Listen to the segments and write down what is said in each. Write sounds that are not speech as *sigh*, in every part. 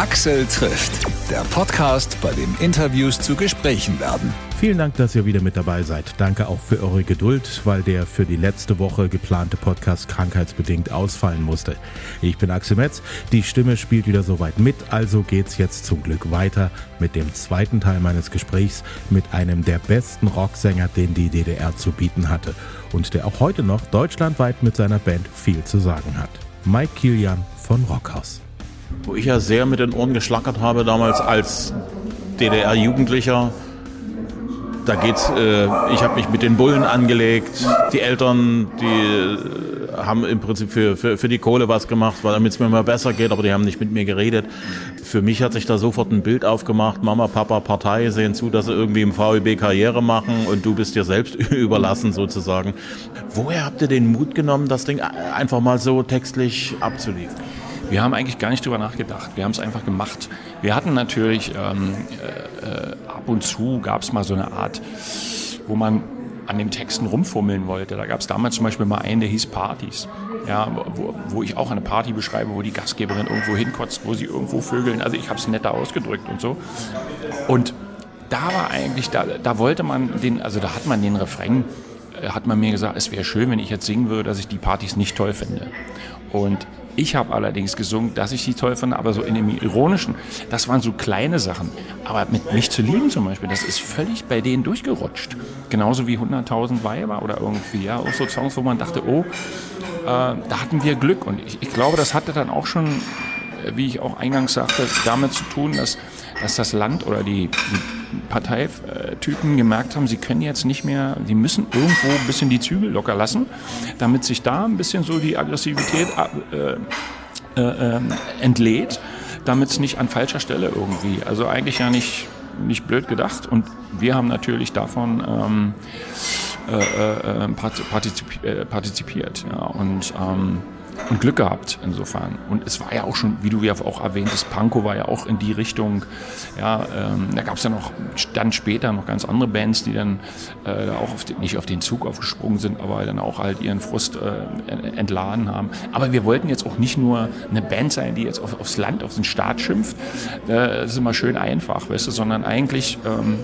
Axel trifft, der Podcast, bei dem Interviews zu Gesprächen werden. Vielen Dank, dass ihr wieder mit dabei seid. Danke auch für eure Geduld, weil der für die letzte Woche geplante Podcast krankheitsbedingt ausfallen musste. Ich bin Axel Metz, die Stimme spielt wieder soweit mit, also geht's jetzt zum Glück weiter mit dem zweiten Teil meines Gesprächs mit einem der besten Rocksänger, den die DDR zu bieten hatte und der auch heute noch deutschlandweit mit seiner Band viel zu sagen hat. Mike Kilian von Rockhaus. Wo ich ja sehr mit den Ohren geschlackert habe damals als DDR-Jugendlicher, da geht's, äh, ich habe mich mit den Bullen angelegt. Die Eltern, die äh, haben im Prinzip für, für, für die Kohle was gemacht, weil damit es mir mal besser geht, aber die haben nicht mit mir geredet. Für mich hat sich da sofort ein Bild aufgemacht. Mama, Papa, Partei sehen zu, dass sie irgendwie im VEB Karriere machen und du bist dir selbst *laughs* überlassen sozusagen. Woher habt ihr den Mut genommen, das Ding einfach mal so textlich abzuliefern? Wir haben eigentlich gar nicht drüber nachgedacht. Wir haben es einfach gemacht. Wir hatten natürlich ähm, äh, ab und zu gab es mal so eine Art, wo man an den Texten rumfummeln wollte. Da gab es damals zum Beispiel mal einen, der hieß Partys. Ja, wo, wo ich auch eine Party beschreibe, wo die Gastgeberin irgendwo hinkotzt, wo sie irgendwo vögeln. Also ich habe es netter ausgedrückt und so. Und da war eigentlich, da, da wollte man den, also da hat man den Refrain, äh, hat man mir gesagt, es wäre schön, wenn ich jetzt singen würde, dass ich die Partys nicht toll finde. Und ich habe allerdings gesungen, dass ich sie toll fand, aber so in dem Ironischen, das waren so kleine Sachen. Aber mit mich zu lieben zum Beispiel, das ist völlig bei denen durchgerutscht. Genauso wie 100.000 Weiber oder irgendwie, ja, auch so Songs, wo man dachte, oh, äh, da hatten wir Glück. Und ich, ich glaube, das hatte dann auch schon, äh, wie ich auch eingangs sagte, damit zu tun, dass, dass das Land oder die, die Parteitypen gemerkt haben, sie können jetzt nicht mehr, sie müssen irgendwo ein bisschen die Zügel locker lassen, damit sich da ein bisschen so die Aggressivität äh, äh, ähm, entlädt, damit es nicht an falscher Stelle irgendwie, also eigentlich ja nicht, nicht blöd gedacht. Und wir haben natürlich davon ähm, äh, äh, ähm, äh, partizipiert ja, und ähm, und Glück gehabt insofern. Und es war ja auch schon, wie du ja auch erwähnt hast, Panko war ja auch in die Richtung. Ja, ähm, da gab es ja noch dann später noch ganz andere Bands, die dann äh, auch auf den, nicht auf den Zug aufgesprungen sind, aber dann auch halt ihren Frust äh, entladen haben. Aber wir wollten jetzt auch nicht nur eine Band sein, die jetzt auf, aufs Land, auf den Staat schimpft. Äh, das ist immer schön einfach, weißt du, sondern eigentlich ähm,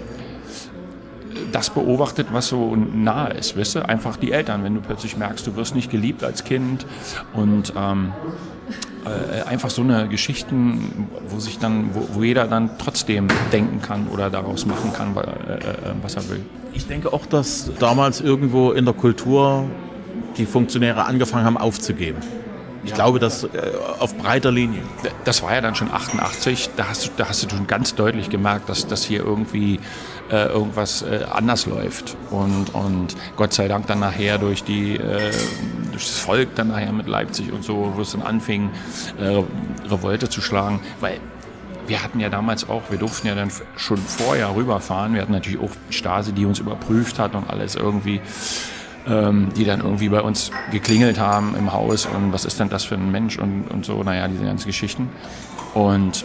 das beobachtet, was so nahe ist, weißt du? Einfach die Eltern, wenn du plötzlich merkst, du wirst nicht geliebt als Kind und ähm, äh, einfach so eine Geschichten, wo sich dann, wo, wo, jeder dann trotzdem denken kann oder daraus machen kann, äh, äh, was er will. Ich denke auch, dass damals irgendwo in der Kultur die Funktionäre angefangen haben aufzugeben. Ich ja. glaube, das äh, auf breiter Linie. Das war ja dann schon 88. Da hast du, da hast du schon ganz deutlich gemerkt, dass das hier irgendwie äh, irgendwas äh, anders läuft. Und, und Gott sei Dank dann nachher durch, die, äh, durch das Volk dann nachher mit Leipzig und so, wo es dann anfing, äh, Revolte zu schlagen. Weil wir hatten ja damals auch, wir durften ja dann schon vorher rüberfahren. Wir hatten natürlich auch Stasi, die uns überprüft hat und alles irgendwie, ähm, die dann irgendwie bei uns geklingelt haben im Haus und was ist denn das für ein Mensch und, und so, naja, diese ganzen Geschichten. Und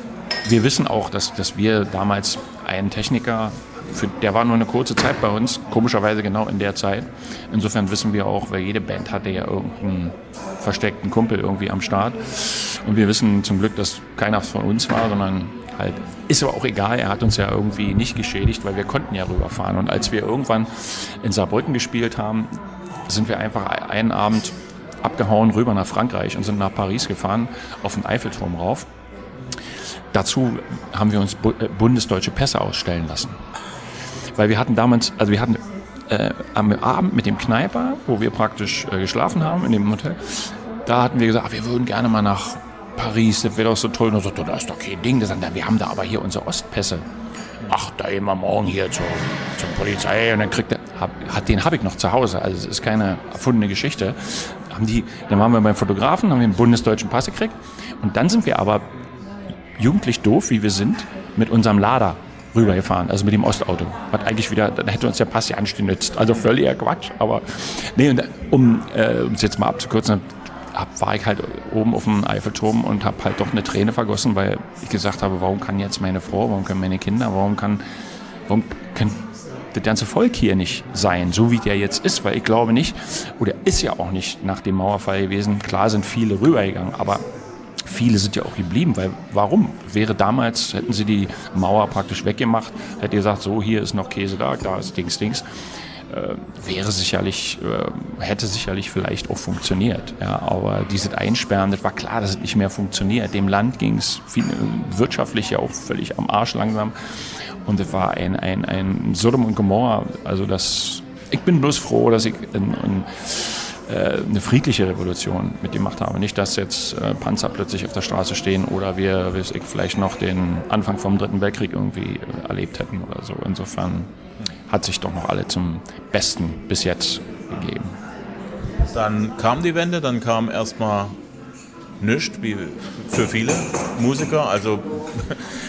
wir wissen auch, dass, dass wir damals einen Techniker für, der war nur eine kurze Zeit bei uns, komischerweise genau in der Zeit. Insofern wissen wir auch, weil jede Band hatte ja irgendeinen versteckten Kumpel irgendwie am Start. Und wir wissen zum Glück, dass keiner von uns war, sondern halt, ist aber auch egal, er hat uns ja irgendwie nicht geschädigt, weil wir konnten ja rüberfahren. Und als wir irgendwann in Saarbrücken gespielt haben, sind wir einfach einen Abend abgehauen rüber nach Frankreich und sind nach Paris gefahren, auf den Eiffelturm rauf. Dazu haben wir uns äh, bundesdeutsche Pässe ausstellen lassen. Weil wir hatten damals, also wir hatten äh, am Abend mit dem Kneiper, wo wir praktisch äh, geschlafen haben in dem Hotel, da hatten wir gesagt, ach, wir würden gerne mal nach Paris, das wäre doch so toll. Und er sagte, das ist doch kein Ding. Das, wir haben da aber hier unsere Ostpässe. Ach, da immer morgen hier zur, zur Polizei und dann kriegt er, hab, hat, den habe ich noch zu Hause. Also es ist keine erfundene Geschichte. Haben die, dann waren wir beim Fotografen, haben wir einen bundesdeutschen Pass gekriegt und dann sind wir aber jugendlich doof, wie wir sind, mit unserem Lader rübergefahren, also mit dem Ostauto. Hat eigentlich wieder, dann hätte uns der Pass ja angenützt. Also völliger Quatsch. Aber nee, und, um äh, es jetzt mal abzukürzen, war ich halt oben auf dem Eiffelturm und habe halt doch eine Träne vergossen, weil ich gesagt habe, warum kann jetzt meine Frau, warum können meine Kinder, warum kann, warum kann das ganze Volk hier nicht sein, so wie der jetzt ist, weil ich glaube nicht, oder ist ja auch nicht nach dem Mauerfall gewesen. Klar sind viele rübergegangen, aber viele sind ja auch geblieben, weil warum? Wäre damals, hätten sie die Mauer praktisch weggemacht, hätte ihr gesagt, so hier ist noch Käse da, da ist Dings, Dings. Äh, wäre sicherlich, äh, hätte sicherlich vielleicht auch funktioniert. Ja, aber dieses Einsperren, das war klar, dass es nicht mehr funktioniert. Dem Land ging es wirtschaftlich ja auch völlig am Arsch langsam. Und es war ein, ein, ein Sodom und Gomorra. Also das, ich bin bloß froh, dass ich in, in, äh, eine friedliche Revolution mitgemacht habe. Nicht, dass jetzt Panzer plötzlich auf der Straße stehen oder wir, wir vielleicht noch den Anfang vom Dritten Weltkrieg irgendwie erlebt hätten oder so. Insofern hat sich doch noch alle zum Besten bis jetzt gegeben. Dann kam die Wende, dann kam erstmal nichts, wie für viele Musiker. Also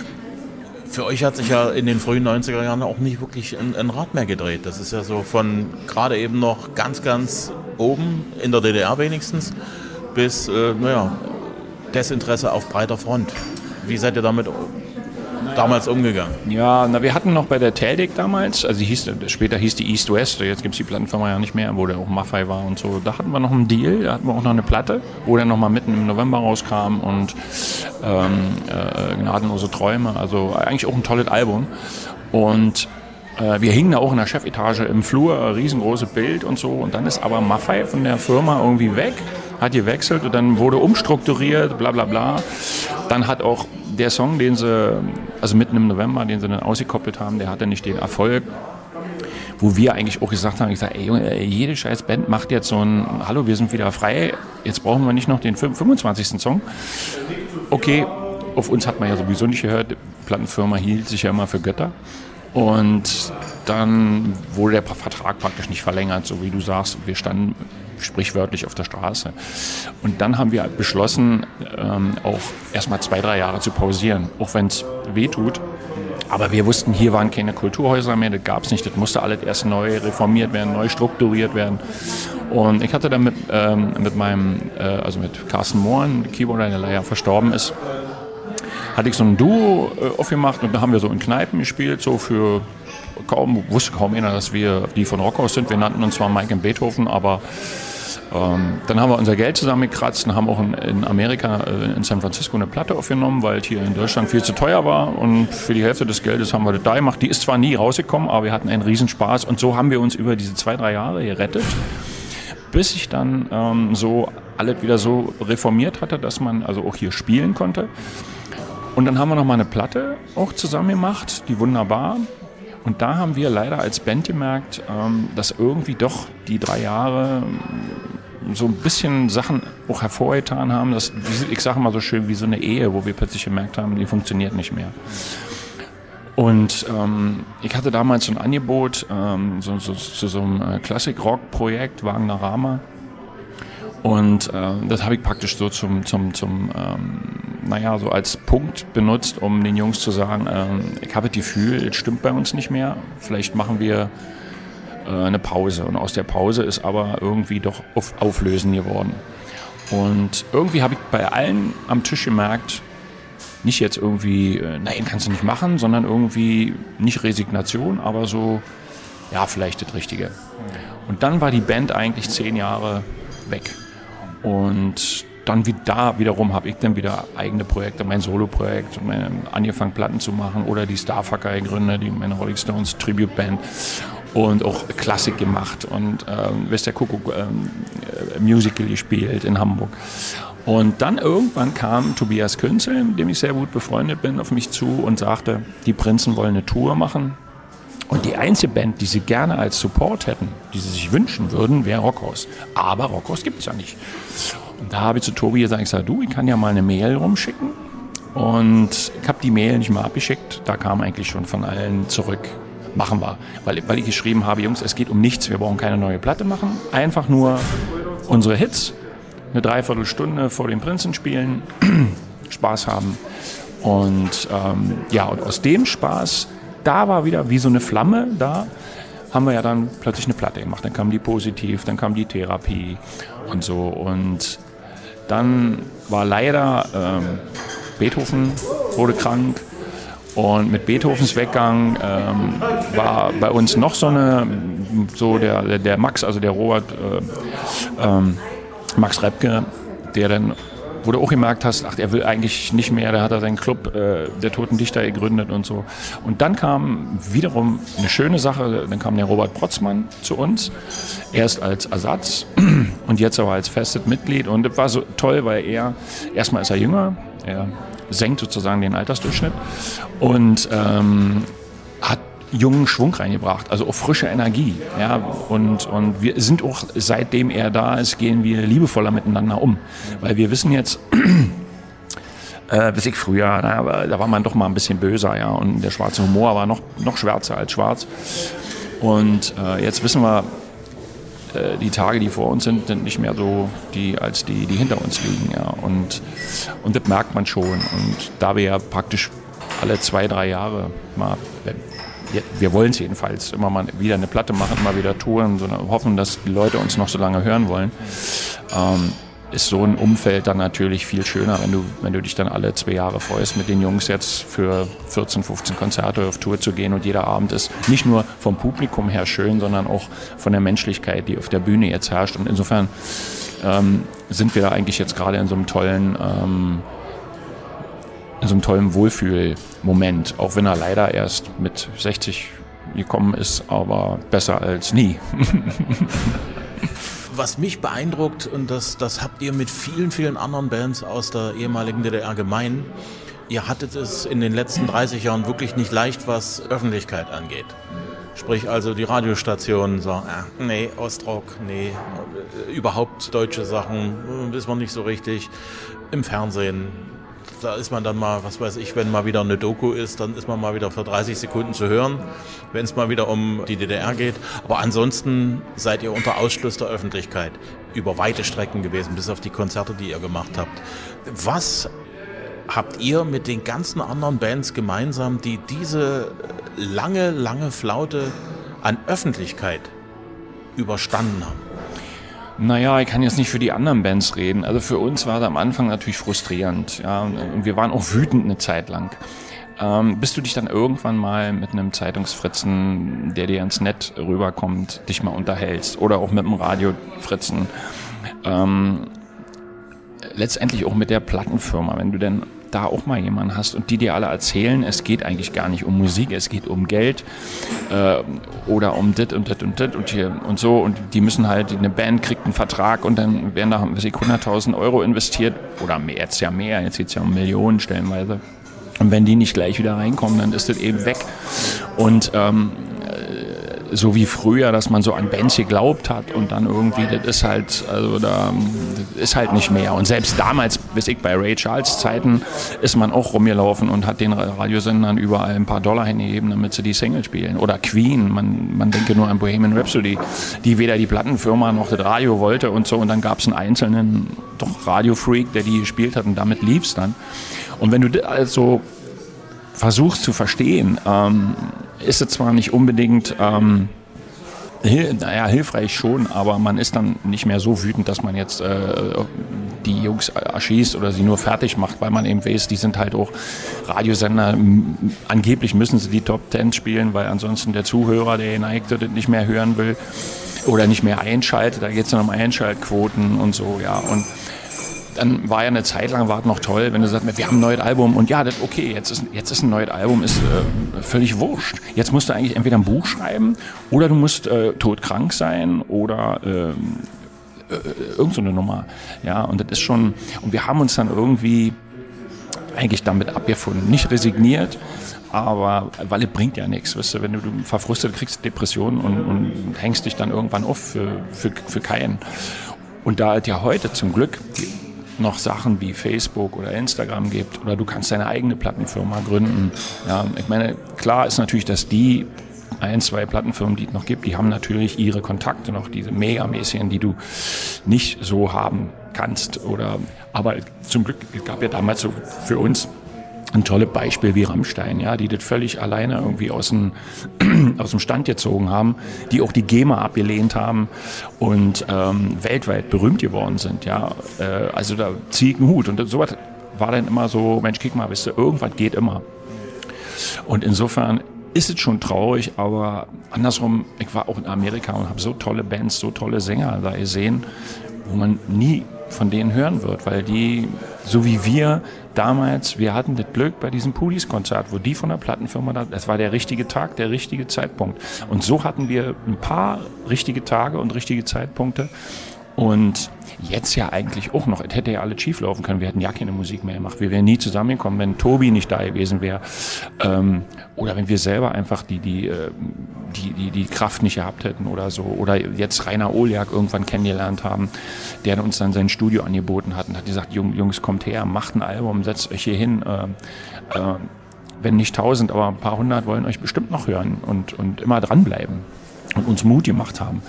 *laughs* für euch hat sich ja in den frühen 90er Jahren auch nicht wirklich ein, ein Rad mehr gedreht. Das ist ja so von gerade eben noch ganz, ganz oben, in der DDR wenigstens, bis, äh, naja, Desinteresse auf breiter Front. Wie seid ihr damit damals umgegangen? Ja, na, wir hatten noch bei der Teldik damals, also hieß, später hieß die East West, jetzt gibt es die Plattenfirma ja nicht mehr, wo der auch Maffei war und so. Da hatten wir noch einen Deal, da hatten wir auch noch eine Platte, wo der nochmal mitten im November rauskam und ähm, äh, Gnadenlose Träume, also eigentlich auch ein tolles Album. Und äh, wir hingen da auch in der Chefetage im Flur, riesengroße Bild und so. Und dann ist aber Maffei von der Firma irgendwie weg, hat gewechselt und dann wurde umstrukturiert, bla bla bla. Dann hat auch der Song, den sie, also mitten im November, den sie dann ausgekoppelt haben, der hatte nicht den Erfolg, wo wir eigentlich auch gesagt haben, ich sage, ey Junge, jede scheiß Band macht jetzt so ein, hallo, wir sind wieder frei, jetzt brauchen wir nicht noch den 25. Song. Okay, auf uns hat man ja sowieso nicht gehört, die Plattenfirma hielt sich ja immer für Götter. Und dann wurde der Vertrag praktisch nicht verlängert, so wie du sagst. Wir standen sprichwörtlich auf der Straße. Und dann haben wir beschlossen, ähm, auch erstmal zwei, drei Jahre zu pausieren, auch wenn es weh tut. Aber wir wussten, hier waren keine Kulturhäuser mehr, das gab es nicht, das musste alles erst neu reformiert werden, neu strukturiert werden. Und ich hatte dann mit, ähm, mit meinem, äh, also mit Carsten Mohren, Keyboarder, der leider verstorben ist, hatte ich so ein Duo äh, aufgemacht und da haben wir so in Kneipen gespielt, so für kaum, wusste kaum einer, dass wir die von Rockhaus sind. Wir nannten uns zwar Mike und Beethoven, aber ähm, dann haben wir unser Geld zusammengekratzt und haben auch in, in Amerika, äh, in San Francisco, eine Platte aufgenommen, weil hier in Deutschland viel zu teuer war. Und für die Hälfte des Geldes haben wir das da gemacht. Die ist zwar nie rausgekommen, aber wir hatten einen Riesenspaß. Und so haben wir uns über diese zwei, drei Jahre gerettet, bis ich dann ähm, so alles wieder so reformiert hatte, dass man also auch hier spielen konnte. Und dann haben wir noch mal eine Platte auch zusammen gemacht, die wunderbar. Und da haben wir leider als Band gemerkt, ähm, dass irgendwie doch die drei Jahre ähm, so ein bisschen Sachen auch hervorgetan haben, dass, ich sage mal so schön, wie so eine Ehe, wo wir plötzlich gemerkt haben, die funktioniert nicht mehr. Und ähm, ich hatte damals so ein Angebot ähm, so, so, zu so einem äh, Classic-Rock-Projekt, Wagner Rama. Und äh, das habe ich praktisch so zum, zum, zum ähm, naja, so als Punkt benutzt, um den Jungs zu sagen, ähm, ich habe das Gefühl, es stimmt bei uns nicht mehr, vielleicht machen wir äh, eine Pause. Und aus der Pause ist aber irgendwie doch auf Auflösen geworden. Und irgendwie habe ich bei allen am Tisch gemerkt, nicht jetzt irgendwie, äh, nein, kannst du nicht machen, sondern irgendwie nicht Resignation, aber so, ja, vielleicht das Richtige. Und dann war die Band eigentlich zehn Jahre weg. Und dann wie da wiederum habe ich dann wieder eigene Projekte, mein Solo-Projekt, angefangen Platten zu machen oder die Starfucker gegründet, die meine Rolling Stones Tribute Band und auch Klassik gemacht und ähm, Wester Kuckuck ähm, äh, Musical gespielt in Hamburg. Und dann irgendwann kam Tobias Künzel, mit dem ich sehr gut befreundet bin, auf mich zu und sagte, die Prinzen wollen eine Tour machen und die einzige Band, die sie gerne als Support hätten, die sie sich wünschen würden, wäre Rockhaus. Aber Rockhaus gibt es ja nicht. Da habe ich zu Tobi gesagt, ich sage, du, ich kann ja mal eine Mail rumschicken. Und ich habe die Mail nicht mal abgeschickt. Da kam eigentlich schon von allen zurück, machen wir. Weil, weil ich geschrieben habe, Jungs, es geht um nichts, wir brauchen keine neue Platte machen. Einfach nur unsere Hits, eine Dreiviertelstunde vor dem Prinzen spielen, *clears throat* Spaß haben. Und ähm, ja, und aus dem Spaß da war wieder wie so eine Flamme da, haben wir ja dann plötzlich eine Platte gemacht. Dann kam die Positiv, dann kam die Therapie und so. Und dann war leider ähm, Beethoven wurde krank. Und mit Beethovens Weggang ähm, war bei uns noch so eine, so der, der Max, also der Robert, äh, ähm, Max Repke, der dann wo du auch gemerkt hast, ach, er will eigentlich nicht mehr, da hat er seinen Club äh, der Toten Dichter gegründet und so. Und dann kam wiederum eine schöne Sache, dann kam der Robert Protzmann zu uns, erst als Ersatz *clears throat* und jetzt aber als festes Mitglied und das war so toll, weil er, erstmal ist er jünger, er senkt sozusagen den Altersdurchschnitt und ähm, jungen Schwung reingebracht, also auch frische Energie. Ja, und, und wir sind auch, seitdem er da ist, gehen wir liebevoller miteinander um. Weil wir wissen jetzt, *clears throat* äh, bis ich früher, na, da war man doch mal ein bisschen böser, ja, und der schwarze Humor war noch, noch schwärzer als schwarz. Und äh, jetzt wissen wir, äh, die Tage, die vor uns sind, sind nicht mehr so die, als die, die hinter uns liegen, ja, und, und das merkt man schon. Und da wir ja praktisch alle zwei, drei Jahre mal, wir wollen es jedenfalls, immer mal wieder eine Platte machen, immer wieder touren, sondern hoffen, dass die Leute uns noch so lange hören wollen. Ähm, ist so ein Umfeld dann natürlich viel schöner, wenn du, wenn du dich dann alle zwei Jahre freust, mit den Jungs jetzt für 14, 15 Konzerte auf Tour zu gehen und jeder Abend ist nicht nur vom Publikum her schön, sondern auch von der Menschlichkeit, die auf der Bühne jetzt herrscht. Und insofern ähm, sind wir da eigentlich jetzt gerade in so einem tollen ähm, in so einem tollen Wohlfühlmoment, auch wenn er leider erst mit 60 gekommen ist, aber besser als nie. *laughs* Was mich beeindruckt, und das, das habt ihr mit vielen, vielen anderen Bands aus der ehemaligen DDR gemein, ihr hattet es in den letzten 30 Jahren wirklich nicht leicht, was Öffentlichkeit angeht. Sprich also die Radiostationen sagen, äh, nee, Ostrock, nee, überhaupt deutsche Sachen, äh, wissen wir nicht so richtig. Im Fernsehen da ist man dann mal, was weiß ich, wenn mal wieder eine Doku ist, dann ist man mal wieder für 30 Sekunden zu hören, wenn es mal wieder um die DDR geht. Aber ansonsten seid ihr unter Ausschluss der Öffentlichkeit über weite Strecken gewesen, bis auf die Konzerte, die ihr gemacht habt. Was habt ihr mit den ganzen anderen Bands gemeinsam, die diese lange, lange Flaute an Öffentlichkeit überstanden haben? Naja, ich kann jetzt nicht für die anderen Bands reden. Also für uns war es am Anfang natürlich frustrierend. Ja, und wir waren auch wütend eine Zeit lang. Ähm, bis du dich dann irgendwann mal mit einem Zeitungsfritzen, der dir ins Netz rüberkommt, dich mal unterhältst. Oder auch mit einem Radiofritzen. Ähm, letztendlich auch mit der Plattenfirma. Wenn du denn da auch mal jemanden hast und die dir alle erzählen, es geht eigentlich gar nicht um Musik, es geht um Geld äh, oder um dit und dit und dit und hier und so und die müssen halt, eine Band kriegt einen Vertrag und dann werden da 100.000 Euro investiert oder mehr, jetzt ja mehr, jetzt geht es ja um Millionen stellenweise. Und wenn die nicht gleich wieder reinkommen, dann ist das eben weg. Und ähm, so wie früher, dass man so an Bands geglaubt hat und dann irgendwie, das ist halt, also da ist halt nicht mehr. Und selbst damals, bis ich bei Ray Charles Zeiten, ist man auch rumgelaufen und hat den Radiosendern überall ein paar Dollar hingegeben, damit sie die Single spielen. Oder Queen, man, man denke nur an Bohemian Rhapsody, die weder die Plattenfirma noch das Radio wollte und so. Und dann gab es einen einzelnen, doch Radiofreak, der die gespielt hat und damit lief es dann. Und wenn du also versuchst zu verstehen, ähm, ist es zwar nicht unbedingt, ähm, hil naja, hilfreich schon, aber man ist dann nicht mehr so wütend, dass man jetzt äh, die Jungs erschießt oder sie nur fertig macht, weil man eben weiß, die sind halt auch Radiosender. Angeblich müssen sie die Top Ten spielen, weil ansonsten der Zuhörer, der geneigte, das nicht mehr hören will oder nicht mehr einschaltet. Da geht es dann um Einschaltquoten und so, ja. Und dann war ja eine Zeit lang war noch toll, wenn du sagst, wir haben ein neues Album und ja, das, okay, jetzt ist, jetzt ist ein neues Album, ist äh, völlig wurscht. Jetzt musst du eigentlich entweder ein Buch schreiben oder du musst äh, todkrank sein oder ähm, äh, irgend so eine Nummer. Ja, und das ist schon, und wir haben uns dann irgendwie eigentlich damit abgefunden. Nicht resigniert, aber weil es bringt ja nichts. Weißt du, wenn du, du verfrustet kriegst Depressionen und, und hängst dich dann irgendwann auf für, für, für keinen. Und da es ja heute zum Glück noch Sachen wie Facebook oder Instagram gibt oder du kannst deine eigene Plattenfirma gründen. Ja, ich meine, klar ist natürlich, dass die ein, zwei Plattenfirmen, die es noch gibt, die haben natürlich ihre Kontakte noch, diese megamäßigen, die du nicht so haben kannst. Oder aber zum Glück gab ja damals so für uns ein tolles Beispiel wie Rammstein, ja, die das völlig alleine irgendwie aus dem, aus dem Stand gezogen haben, die auch die GEMA abgelehnt haben und ähm, weltweit berühmt geworden sind, ja. Äh, also da ziehe ich einen Hut. Und sowas war dann immer so, Mensch, kick mal, wisst ihr, irgendwas geht immer. Und insofern ist es schon traurig, aber andersrum, ich war auch in Amerika und habe so tolle Bands, so tolle Sänger da gesehen wo man nie von denen hören wird, weil die, so wie wir damals, wir hatten das Glück bei diesem Pulis-Konzert, wo die von der Plattenfirma da, das war der richtige Tag, der richtige Zeitpunkt. Und so hatten wir ein paar richtige Tage und richtige Zeitpunkte. Und jetzt ja eigentlich auch noch. Es hätte ja alles schief laufen können. Wir hätten ja keine Musik mehr gemacht. Wir wären nie zusammengekommen, wenn Tobi nicht da gewesen wäre. Ähm, oder wenn wir selber einfach die, die, äh, die, die, die Kraft nicht gehabt hätten oder so. Oder jetzt Rainer Oljak irgendwann kennengelernt haben, der uns dann sein Studio angeboten hat und hat gesagt, Jungs, kommt her, macht ein Album, setzt euch hier hin. Äh, äh, wenn nicht tausend, aber ein paar hundert wollen euch bestimmt noch hören und, und immer dranbleiben und uns Mut gemacht haben.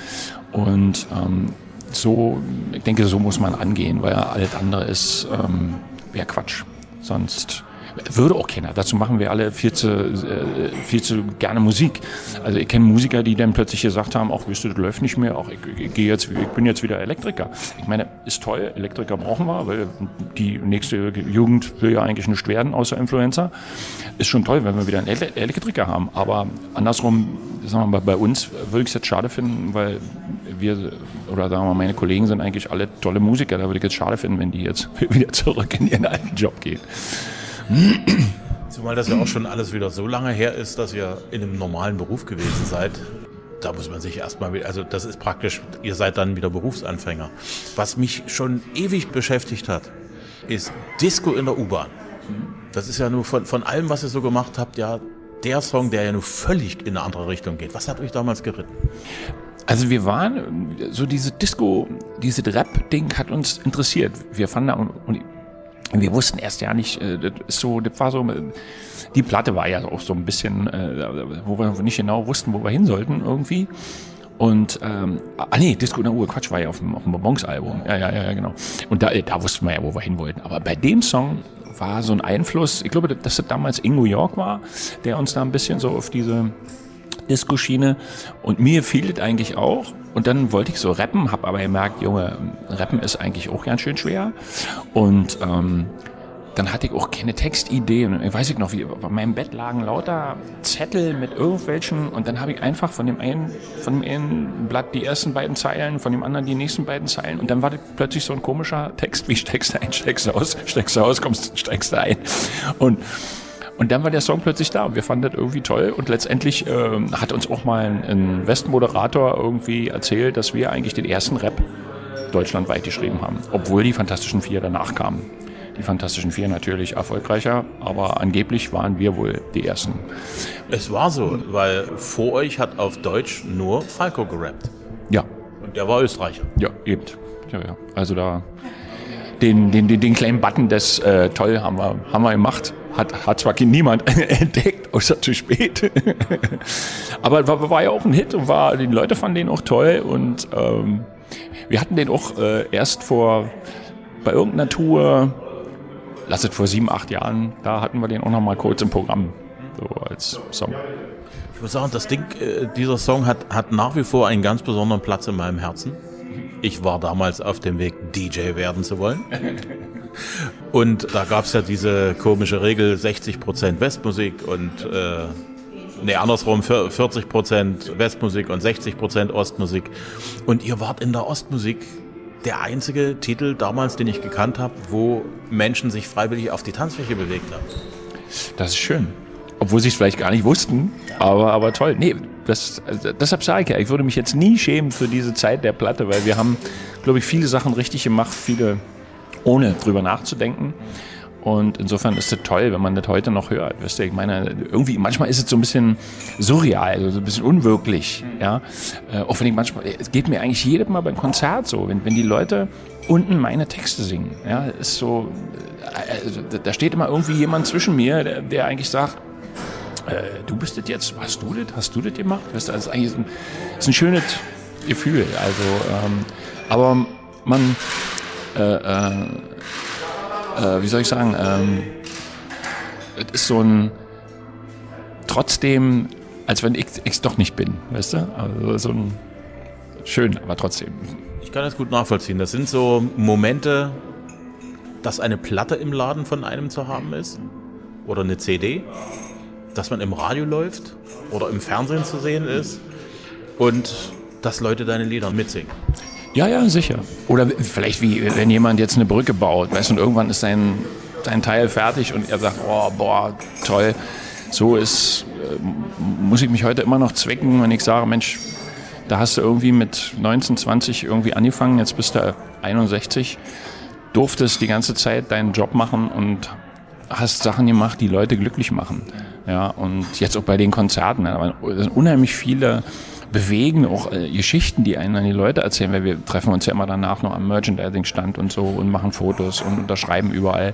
Und ähm, so, ich denke, so muss man angehen, weil alles andere ist, ähm, wäre Quatsch. Sonst würde auch keiner. Dazu machen wir alle viel zu, äh, viel zu gerne Musik. Also ich kenne Musiker, die dann plötzlich gesagt haben, auch wisst du, das läuft nicht mehr, auch ich, ich, gehe jetzt, ich bin jetzt wieder Elektriker. Ich meine, ist toll, Elektriker brauchen wir, weil die nächste Jugend will ja eigentlich nicht werden, außer Influencer. Ist schon toll, wenn wir wieder einen Elektriker haben. Aber andersrum, sagen wir mal, bei uns würde ich es jetzt schade finden, weil wir, oder sagen wir mal, meine Kollegen sind eigentlich alle tolle Musiker. Da würde ich jetzt schade finden, wenn die jetzt *laughs* wieder zurück in ihren alten Job gehen. Zumal das ja auch schon alles wieder so lange her ist, dass ihr in einem normalen Beruf gewesen seid. Da muss man sich erstmal, also das ist praktisch, ihr seid dann wieder Berufsanfänger. Was mich schon ewig beschäftigt hat, ist Disco in der U-Bahn. Das ist ja nur von, von allem, was ihr so gemacht habt, ja der Song, der ja nur völlig in eine andere Richtung geht. Was hat euch damals geritten? Also wir waren, so diese Disco, diese Rap-Ding hat uns interessiert. Wir fanden da, und wir wussten erst ja nicht, äh, das so, das war so, die Platte war ja auch so ein bisschen, äh, wo wir nicht genau wussten, wo wir hin sollten irgendwie. Und, ähm, ah nee, Disco in der Uhr, Quatsch, war ja auf dem, auf dem Bonbons-Album. Ja, ja, ja, genau. Und da, da wussten wir ja, wo wir hin wollten. Aber bei dem Song war so ein Einfluss, ich glaube, dass das damals Ingo York war, der uns da ein bisschen so auf diese Disco-Schiene. Und mir fiel das eigentlich auch. Und dann wollte ich so rappen, habe aber gemerkt, Junge, rappen ist eigentlich auch ganz schön schwer. Und ähm, dann hatte ich auch keine Textidee. Und ich weiß ich noch, wie bei meinem Bett lagen lauter Zettel mit irgendwelchen. Und dann habe ich einfach von dem einen, von dem einen Blatt die ersten beiden Zeilen, von dem anderen die nächsten beiden Zeilen. Und dann war das plötzlich so ein komischer Text, wie steckst du ein, steckst du aus, steckst du aus, kommst, steckst du ein. Und und dann war der Song plötzlich da und wir fanden das irgendwie toll. Und letztendlich äh, hat uns auch mal ein, ein Westmoderator irgendwie erzählt, dass wir eigentlich den ersten Rap deutschlandweit geschrieben haben, obwohl die Fantastischen Vier danach kamen. Die Fantastischen Vier natürlich erfolgreicher, aber angeblich waren wir wohl die Ersten. Es war so, weil vor euch hat auf Deutsch nur Falco gerappt. Ja. Und der war Österreicher. Ja, eben. Ja, ja. Also da den, den, den, kleinen Button, das äh, toll haben wir, haben wir gemacht. Hat, hat zwar niemand *laughs* entdeckt, außer zu spät. *laughs* Aber war, war ja auch ein Hit und war, die Leute fanden den auch toll und ähm, wir hatten den auch äh, erst vor, bei irgendeiner Tour, lass es vor sieben, acht Jahren, da hatten wir den auch noch mal kurz im Programm, so als Song. Ich muss sagen, das Ding, äh, dieser Song hat, hat nach wie vor einen ganz besonderen Platz in meinem Herzen. Ich war damals auf dem Weg, DJ werden zu wollen. Und da gab es ja diese komische Regel 60% Westmusik und äh, nee, andersrum 40% Westmusik und 60% Ostmusik. Und ihr wart in der Ostmusik der einzige Titel damals, den ich gekannt habe, wo Menschen sich freiwillig auf die Tanzfläche bewegt haben. Das ist schön. Obwohl sie es vielleicht gar nicht wussten, aber, aber toll. Nee, das, also deshalb sage ich ja, ich würde mich jetzt nie schämen für diese Zeit der Platte, weil wir haben, glaube ich, viele Sachen richtig gemacht, viele ohne drüber nachzudenken. Und insofern ist es toll, wenn man das heute noch hört. Weißt du, ich meine, irgendwie, manchmal ist es so ein bisschen surreal, so ein bisschen unwirklich, ja. Äh, auch wenn ich manchmal, es geht mir eigentlich jedes Mal beim Konzert so, wenn, wenn die Leute unten meine Texte singen, ja, ist so, also, da steht immer irgendwie jemand zwischen mir, der, der eigentlich sagt, äh, du bist das jetzt, hast du das, hast du das gemacht? Du, also eigentlich ein, ist ein schönes Gefühl, also, ähm, aber man, äh, äh, äh, wie soll ich sagen, ähm, es ist so ein, trotzdem, als wenn ich es doch nicht bin, weißt du? Also so ein, schön, aber trotzdem. Ich kann das gut nachvollziehen. Das sind so Momente, dass eine Platte im Laden von einem zu haben ist oder eine CD, dass man im Radio läuft oder im Fernsehen zu sehen ist und dass Leute deine Lieder mitsingen. Ja, ja, sicher. Oder vielleicht wie, wenn jemand jetzt eine Brücke baut, weißt und irgendwann ist sein, sein Teil fertig und er sagt, oh, boah, toll. So ist, äh, muss ich mich heute immer noch zwecken, wenn ich sage, Mensch, da hast du irgendwie mit 19, 20 irgendwie angefangen, jetzt bist du 61, durftest die ganze Zeit deinen Job machen und hast Sachen gemacht, die Leute glücklich machen. Ja, und jetzt auch bei den Konzerten, da sind unheimlich viele bewegen, auch äh, Geschichten, die einen an die Leute erzählen, weil wir treffen uns ja immer danach noch am Merchandising-Stand und so und machen Fotos und unterschreiben überall.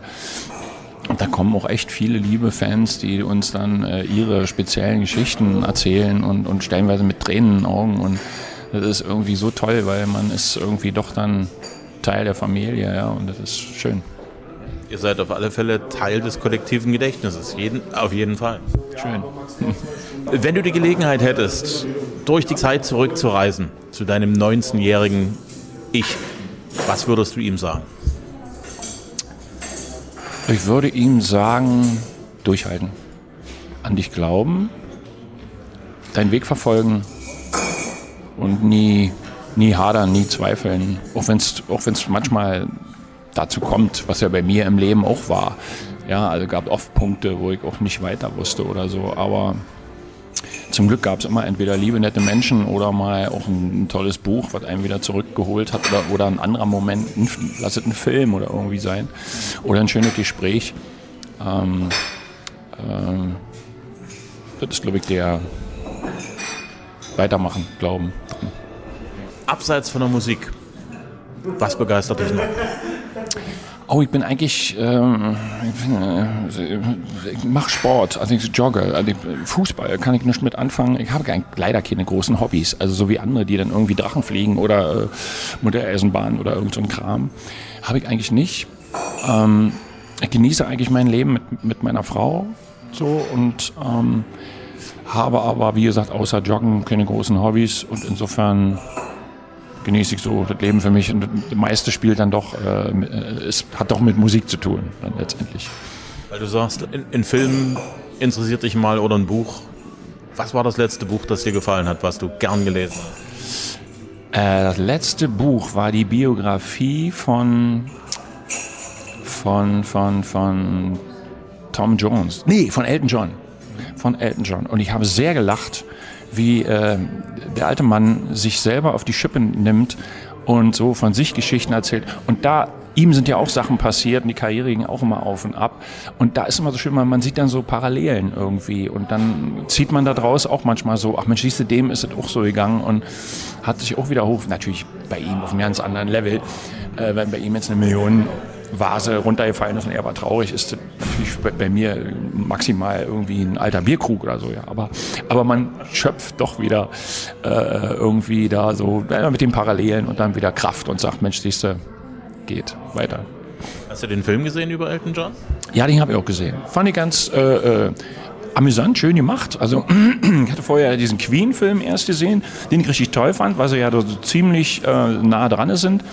Und da kommen auch echt viele liebe Fans, die uns dann äh, ihre speziellen Geschichten erzählen und, und stellenweise mit Tränen in den Augen. Und das ist irgendwie so toll, weil man ist irgendwie doch dann Teil der Familie, ja, und das ist schön. Ihr seid auf alle Fälle Teil des kollektiven Gedächtnisses, jeden, auf jeden Fall. Schön. *laughs* Wenn du die Gelegenheit hättest, durch die Zeit zurückzureisen zu deinem 19-jährigen Ich, was würdest du ihm sagen? Ich würde ihm sagen, durchhalten. An dich glauben, deinen Weg verfolgen und nie, nie hadern, nie zweifeln. Auch wenn es auch wenn's manchmal dazu kommt, was ja bei mir im Leben auch war. Ja, also gab oft Punkte, wo ich auch nicht weiter wusste oder so. Aber zum Glück gab es immer entweder liebe, nette Menschen oder mal auch ein, ein, tolles Buch, was einen wieder zurückgeholt hat oder, oder ein anderer Moment, ein, lass es ein Film oder irgendwie sein oder ein schönes Gespräch. Ähm, ähm, das ist, glaube ich, der Weitermachen, Glauben. Abseits von der Musik, was begeistert dich noch? Oh, ich bin eigentlich, ähm, ich, äh, mache Sport, also ich jogge, also Fußball kann ich nicht mit anfangen. Ich habe leider keine großen Hobbys, also so wie andere, die dann irgendwie Drachen fliegen oder äh, Modelleisenbahn oder irgend so ein Kram, habe ich eigentlich nicht. Ähm, ich genieße eigentlich mein Leben mit, mit meiner Frau so und ähm, habe aber, wie gesagt, außer Joggen keine großen Hobbys und insofern genieße ich so das Leben für mich. Und das meiste spielt dann doch, äh, es hat doch mit Musik zu tun, dann letztendlich. Weil du sagst, in, in Filmen interessiert dich mal oder ein Buch. Was war das letzte Buch, das dir gefallen hat, was du gern gelesen hast? Äh, das letzte Buch war die Biografie von, von, von, von Tom Jones. Nee, von Elton John. Von Elton John. Und ich habe sehr gelacht, wie äh, der alte Mann sich selber auf die Schippe nimmt und so von sich Geschichten erzählt. Und da ihm sind ja auch Sachen passiert und die Karriere ging auch immer auf und ab. Und da ist immer so schön, man sieht dann so Parallelen irgendwie. Und dann zieht man da draus auch manchmal so, ach Mensch, siehst dem ist es auch so gegangen und hat sich auch wieder hoch. Natürlich bei ihm auf einem ganz anderen Level. Äh, wenn bei ihm jetzt eine Million Vase runtergefallen ist und er war traurig, ist natürlich bei, mir maximal irgendwie ein alter Bierkrug oder so, ja. Aber, aber man schöpft doch wieder äh, irgendwie da so mit den Parallelen und dann wieder Kraft und sagt, Mensch, siehste, geht weiter. Hast du den Film gesehen über Elton John? Ja, den habe ich auch gesehen. Fand ich ganz äh, äh, amüsant, schön gemacht. Also *clears throat* ich hatte vorher diesen Queen-Film erst gesehen, den ich richtig toll fand, weil sie ja so ziemlich äh, nah dran sind.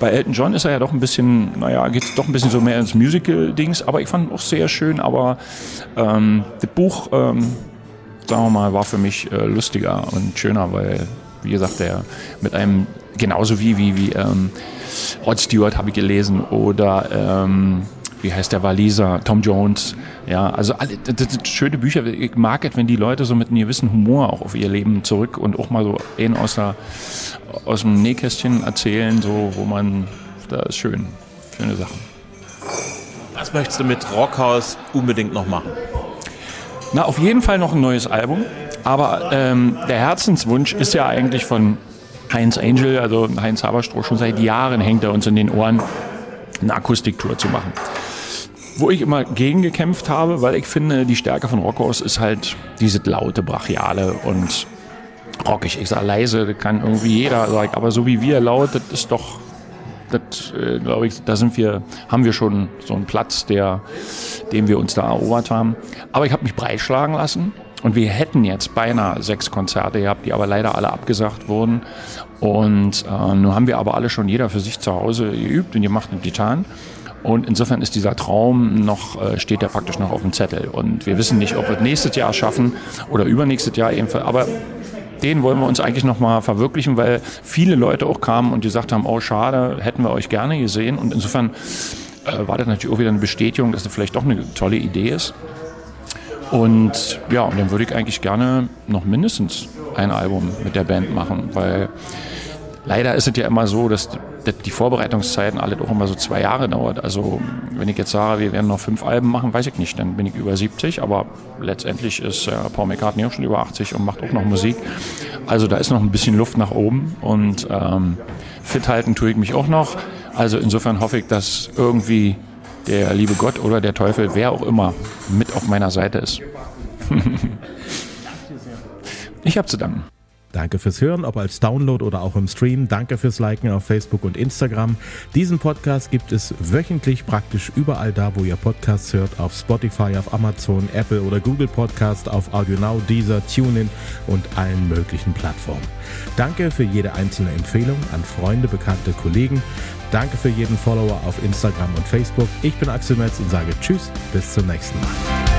Bei Elton John ist er ja doch ein bisschen, naja, geht es doch ein bisschen so mehr ins Musical-Dings, aber ich fand auch sehr schön, aber ähm, das Buch, ähm, sagen wir mal, war für mich äh, lustiger und schöner, weil, wie gesagt, der mit einem, genauso wie, wie, wie ähm, Rod Stewart habe ich gelesen oder ähm, wie heißt der Waliser, Tom Jones. Ja, also alle, das sind schöne Bücher. Ich mag es, wenn die Leute so mit einem gewissen Humor auch auf ihr Leben zurück und auch mal so einen aus, der, aus dem Nähkästchen erzählen, so, wo man, da ist schön, schöne Sachen. Was möchtest du mit Rockhaus unbedingt noch machen? Na, auf jeden Fall noch ein neues Album. Aber ähm, der Herzenswunsch ist ja eigentlich von Heinz Angel, also Heinz Haberstroh, schon seit Jahren hängt er uns in den Ohren, eine Akustiktour zu machen wo ich immer gegen gekämpft habe, weil ich finde, die Stärke von Rockhaus ist halt diese laute, brachiale und rockig. Ich sage leise, kann irgendwie jeder sagen, aber so wie wir laut, das ist doch, das äh, glaube ich, da sind wir, haben wir schon so einen Platz, der, den wir uns da erobert haben. Aber ich habe mich breitschlagen lassen. Und wir hätten jetzt beinahe sechs Konzerte gehabt, die aber leider alle abgesagt wurden. Und äh, nun haben wir aber alle schon jeder für sich zu Hause geübt und gemacht und getan. Und insofern ist dieser Traum noch, äh, steht ja praktisch noch auf dem Zettel. Und wir wissen nicht, ob wir es nächstes Jahr schaffen oder übernächstes Jahr ebenfalls. Aber den wollen wir uns eigentlich nochmal verwirklichen, weil viele Leute auch kamen und gesagt haben, oh schade, hätten wir euch gerne gesehen. Und insofern äh, war das natürlich auch wieder eine Bestätigung, dass das vielleicht doch eine tolle Idee ist. Und ja, und dann würde ich eigentlich gerne noch mindestens ein Album mit der Band machen, weil leider ist es ja immer so, dass die Vorbereitungszeiten alle doch immer so zwei Jahre dauert. Also wenn ich jetzt sage, wir werden noch fünf Alben machen, weiß ich nicht, dann bin ich über 70, aber letztendlich ist äh, Paul McCartney auch schon über 80 und macht auch noch Musik. Also da ist noch ein bisschen Luft nach oben und ähm, fit halten tue ich mich auch noch. Also insofern hoffe ich, dass irgendwie der liebe Gott oder der Teufel, wer auch immer, mit auf meiner Seite ist. *laughs* ich habe zu danken. Danke fürs Hören, ob als Download oder auch im Stream. Danke fürs Liken auf Facebook und Instagram. Diesen Podcast gibt es wöchentlich praktisch überall da, wo ihr Podcasts hört, auf Spotify, auf Amazon, Apple oder Google Podcast, auf AudioNow, Deezer, TuneIn und allen möglichen Plattformen. Danke für jede einzelne Empfehlung an Freunde, Bekannte, Kollegen. Danke für jeden Follower auf Instagram und Facebook. Ich bin Axel Metz und sage Tschüss, bis zum nächsten Mal.